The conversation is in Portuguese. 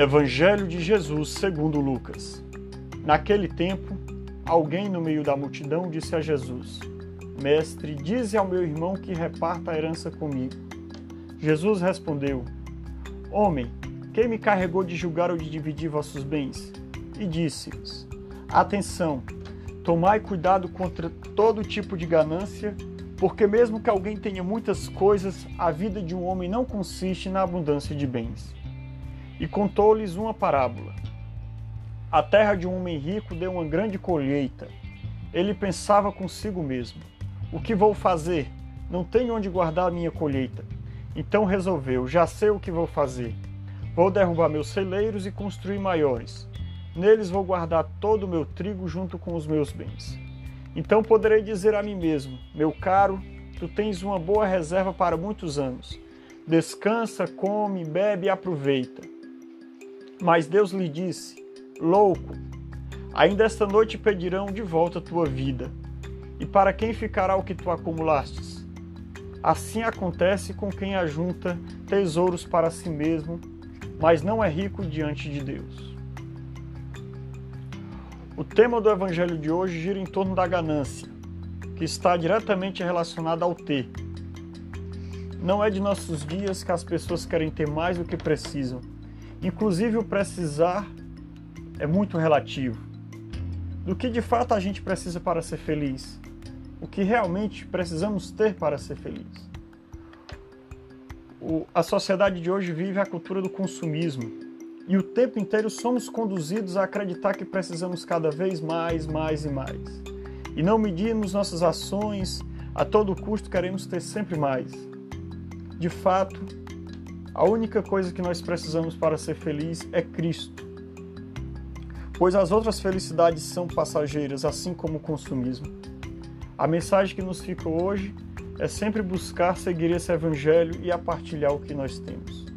Evangelho de Jesus segundo Lucas. Naquele tempo, alguém no meio da multidão disse a Jesus: Mestre, dize ao meu irmão que reparta a herança comigo. Jesus respondeu: Homem, quem me carregou de julgar ou de dividir vossos bens? E disse-lhes: Atenção, tomai cuidado contra todo tipo de ganância, porque mesmo que alguém tenha muitas coisas, a vida de um homem não consiste na abundância de bens. E contou-lhes uma parábola. A terra de um homem rico deu uma grande colheita. Ele pensava consigo mesmo: O que vou fazer? Não tenho onde guardar a minha colheita. Então resolveu: Já sei o que vou fazer. Vou derrubar meus celeiros e construir maiores. Neles vou guardar todo o meu trigo junto com os meus bens. Então poderei dizer a mim mesmo: Meu caro, tu tens uma boa reserva para muitos anos. Descansa, come, bebe e aproveita. Mas Deus lhe disse: Louco, ainda esta noite pedirão de volta a tua vida. E para quem ficará o que tu acumulastes? Assim acontece com quem ajunta tesouros para si mesmo, mas não é rico diante de Deus. O tema do evangelho de hoje gira em torno da ganância, que está diretamente relacionada ao ter. Não é de nossos dias que as pessoas querem ter mais do que precisam Inclusive, o precisar é muito relativo. Do que de fato a gente precisa para ser feliz? O que realmente precisamos ter para ser feliz? O, a sociedade de hoje vive a cultura do consumismo e o tempo inteiro somos conduzidos a acreditar que precisamos cada vez mais, mais e mais. E não medimos nossas ações, a todo custo queremos ter sempre mais. De fato, a única coisa que nós precisamos para ser feliz é Cristo. Pois as outras felicidades são passageiras, assim como o consumismo. A mensagem que nos fica hoje é sempre buscar seguir esse evangelho e a partilhar o que nós temos.